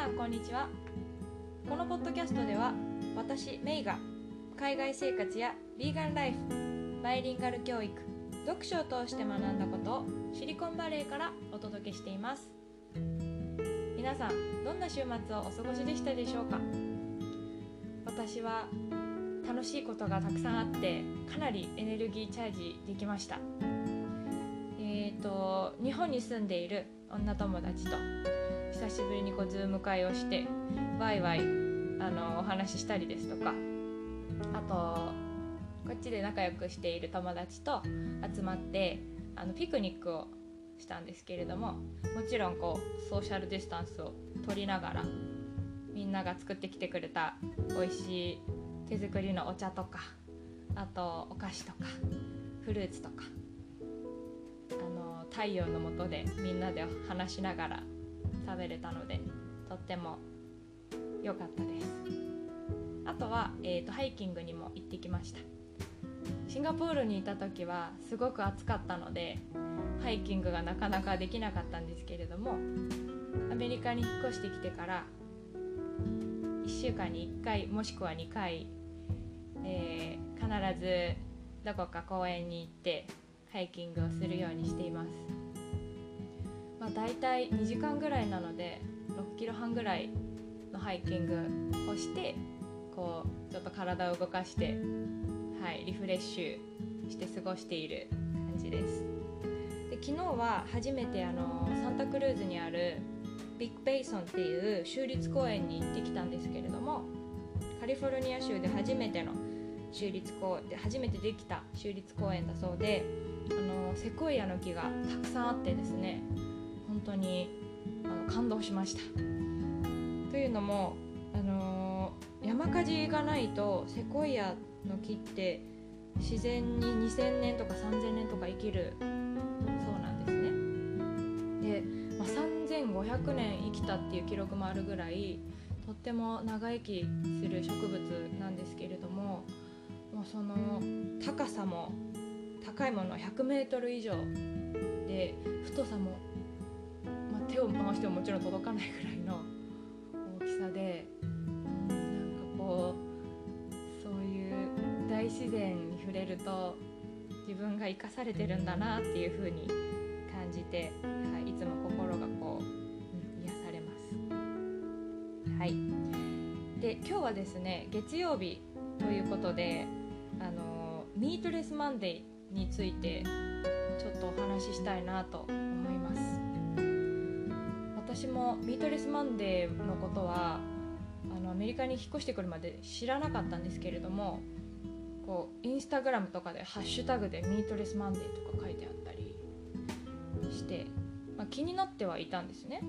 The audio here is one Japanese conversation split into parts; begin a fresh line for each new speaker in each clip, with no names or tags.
さんこんにちは。このポッドキャストでは私メイが海外生活やビーガンライフバイリンガル教育読書を通して学んだことをシリコンバレーからお届けしています。皆さんどんな週末をお過ごしでしたでしょうか？私は楽しいことがたくさんあってかなりエネルギーチャージできました。えーと日本に住んでいる女友達と久しぶりにこうズーム会をしてワイワイあのお話ししたりですとかあとこっちで仲良くしている友達と集まってあのピクニックをしたんですけれどももちろんこうソーシャルディスタンスを取りながらみんなが作ってきてくれた美味しい手作りのお茶とかあとお菓子とかフルーツとかあの太陽の下でみんなで話しながら食べれたのでとっても良かったです。あとは、えーと、ハイキングにも行ってきました。シンガポールにいた時はすごく暑かったのでハイキングがなかなかできなかったんですけれどもアメリカに引っ越してきてから1週間に1回もしくは2回、えー、必ずどこか公園に行ってハイキングをするようにしています、まあ、大体2時間ぐらいなので6キロ半ぐらいのハイキングをしてこうちょっと体を動かして、はい、リフレッシュして過ごしている感じです。で昨日は初めてあのサンタクルーズにあるビッグベイソンっていう州立公園に行ってきたんですけれどもカリフォルニア州で初めての州立公園で初めてできた州立公園だそうであのセコイアの木がたくさんあってですね本当にあの感動しました。というのもあの山火事がないとセコイアの木って自然に2000年とか3000年とか生きるそうなんですね。で、まあ、3500年生きたっていう記録もあるぐらいとっても長生きする植物なんですけれどももうその高さも高いもの 100m 以上で太さも、手を回してももちろん届かないぐらいの大きさでなんかこうそういう大自然に触れると自分が生かされてるんだなっていう風に感じて、はい、いつも心がこう、癒されます。はいで今日はですね月曜日ということであの Meatless Monday についてちょっとお話ししたいなと思私も Meatless Monday のことはあのアメリカに引っ越してくるまで知らなかったんですけれどもこうインスタグラムとかでハッシュタグで Meatless Monday とか書いてあったりして、まあ、気になってはいたんですね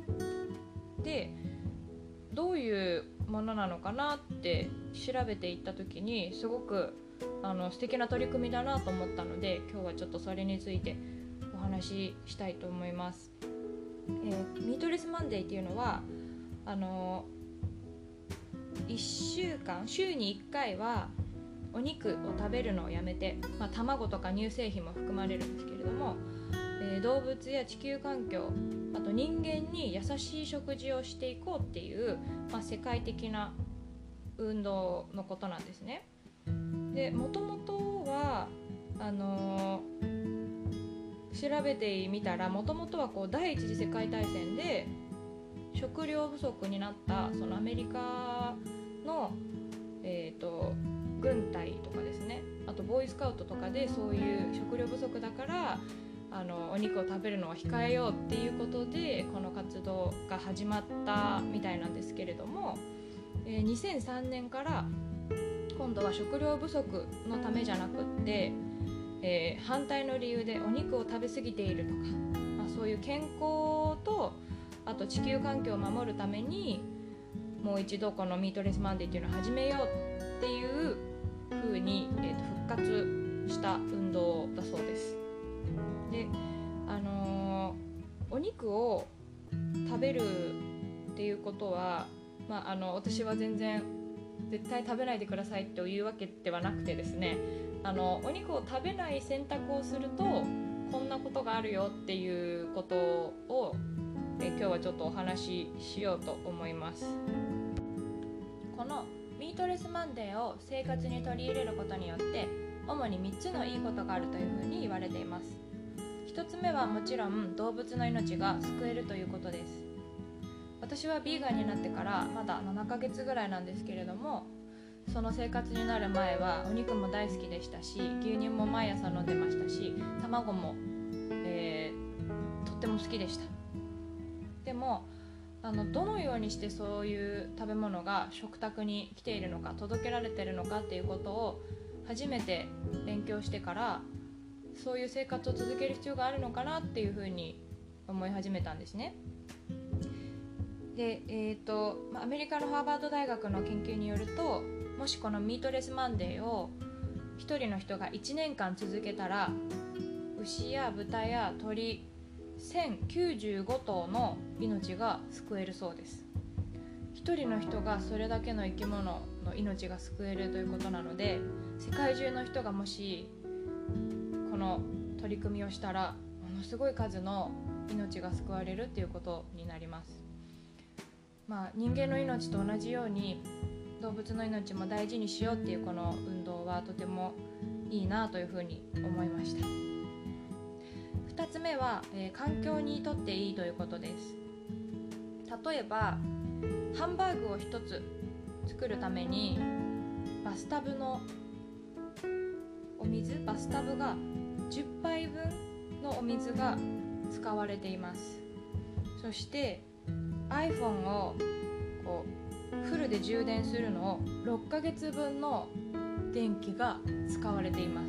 でどういうものなのかなって調べていった時にすごくあの素敵な取り組みだなと思ったので今日はちょっとそれについてお話ししたいと思います。えー、ミートレスマンデーっていうのはあの1週間週に1回はお肉を食べるのをやめて、まあ、卵とか乳製品も含まれるんですけれども、えー、動物や地球環境あと人間に優しい食事をしていこうっていう、まあ、世界的な運動のことなんですね。でもともとはあのー、調べてみたらもともとはこう第一次世界大戦で食料不足になったそのアメリカの、えーと、軍隊とかですね。あとボーイスカウトとかでそういう食料不足だからあのお肉を食べるのを控えようっていうことでこの活動が始まったみたいなんですけれども、えー、2003年から今度は食料不足のためじゃなくって、えー、反対の理由でお肉を食べ過ぎているとか、まあ、そういう健康とあと地球環境を守るためにもう一度このミートレスマンデーっていうのを始めようっていう風に、えー、と復活した運動だそうです。であのー、お肉を食べるっていうことは、まあ、あの私は全然絶対食べないでくださいというわけではなくてですねあのお肉を食べない選択をするとこんなことがあるよっていうことをえ今日はちょっとお話ししようと思います。このミートレスマンデーを生活に取り入れることによって主に3つのいいことがあるというふうに言われています。1つ目はもちろん動物の命が救えるということです。私はビーガンになってからまだ7ヶ月ぐらいなんですけれどもその生活になる前はお肉も大好きでしたし牛乳も毎朝飲んでましたし卵も、えー、とっても好きでしたでもあのどのようにしてそういう食べ物が食卓に来ているのか届けられてるのかっていうことを初めて勉強してからそういう生活を続ける必要があるのかなっていうふうに思い始めたんですね。で、えーとまアメリカのハーバード大学の研究によるともしこのミートレスマンデーを1人の人が1年間続けたら牛や豚や鳥1095頭の命が救えるそうです。1人の人がそれだけの生き物の命が救えるということなので世界中の人がもしこの取り組みをしたらものすごい数の命が救われるっていうことになります。まあ、人間の命と同じように動物の命も大事にしようっていうこの運動はとてもいいなというふうに思いました。2つ目は、えー、環境にとっていいということです。例えばハンバーグを1つ作るためにバスタブのお水バスタブが10杯分のお水が使われています。そして iPhone をこうフルで充電するのを6ヶ月分の電気が使われていま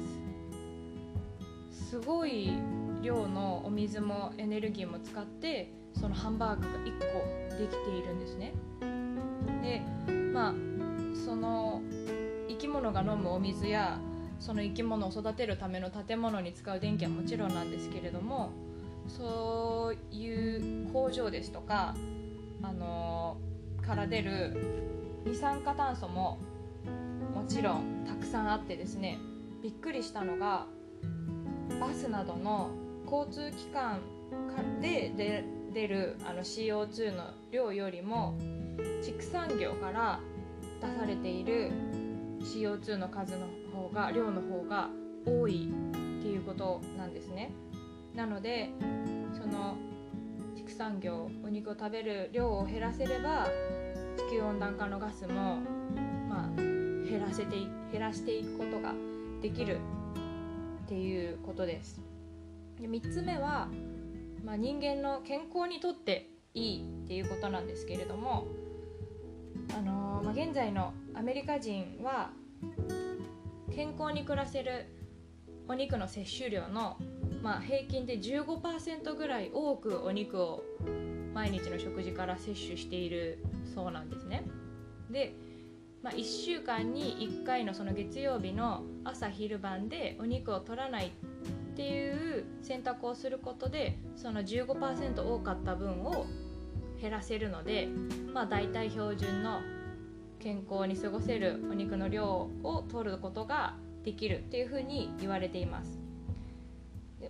す。すごい量のお水もエネルギーも使ってそのハンバーグが1個できているんですね。でまあその生き物が飲むお水やその生き物を育てるための建物に使う電気はもちろんなんですけれどもそういう工場ですとかあのから出る二酸化炭素ももちろんたくさんあってですねびっくりしたのがバスなどの交通機関で出るあの CO2 の量よりも畜産業から出されている CO2 の数の方が量の方が多いっていうことなんですね。なのでその畜産業お肉を食べる量を減らせれば地球温暖化のガスも、まあ、減らせて減らしていくことができるっていうことです。で3つ目は、まあ、人間の健康にとっていいっていうことなんですけれども、あのー、まあ、現在のアメリカ人は健康に暮らせるお肉の摂取量のまあ、平均で15%ぐらい多くお肉を毎日の食事から摂取しているそうなんですね。で、まあ、1週間に1回のその月曜日の朝昼晩でお肉を取らないっていう選択をすることでその15%多かった分を減らせるので、まあ、大体標準の健康に過ごせるお肉の量を取ることができるっていうふうに言われています。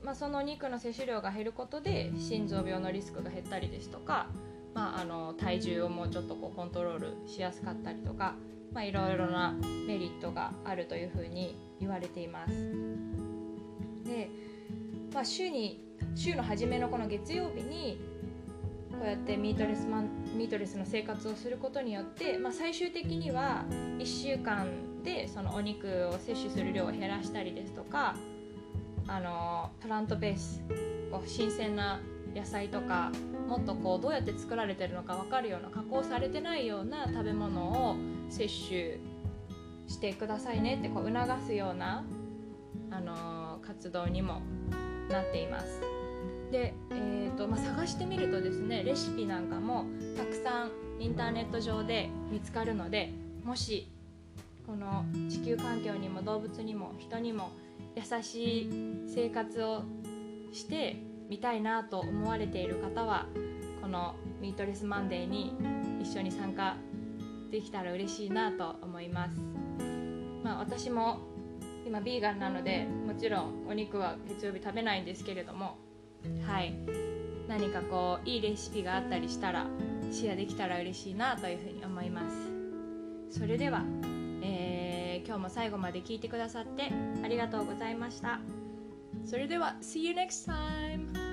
で、まあ、その肉の摂取量が減ることで心臓病のリスクが減ったりですとか、まあ、あの体重をもうちょっとこうコントロールしやすかったりとか、まあ、いろいろなメリットがあるというふうに言われています。で、まあ、週に週の初めのこの月曜日にこうやってミートレスマンミートレスの生活をすることによって、まあ、最終的には1週間でそのお肉を摂取する量を減らしたりですとかあのプラントベースこう新鮮な野菜とかもっとこうどうやって作られてるのか分かるような加工されてないような食べ物を摂取してくださいねってこう促すような、あの活動にもなっています。で、えーとまあ、探してみるとですねレシピなんかもたくさんインターネット上で見つかるのでもしこの地球環境にも動物にも人にも優しい生活をしてみたいなと思われている方はこのミートレスマンデーに一緒に参加できたら嬉しいなと思います、まあ、私も今ビーガンなのでもちろんお肉は月曜日食べないんですけれどもはい。何かこういいレシピがあったりしたらシェアできたら嬉しいなというふうに思います。それでは、今日も最後まで聞いてくださってありがとうございましたそれでは See you next time!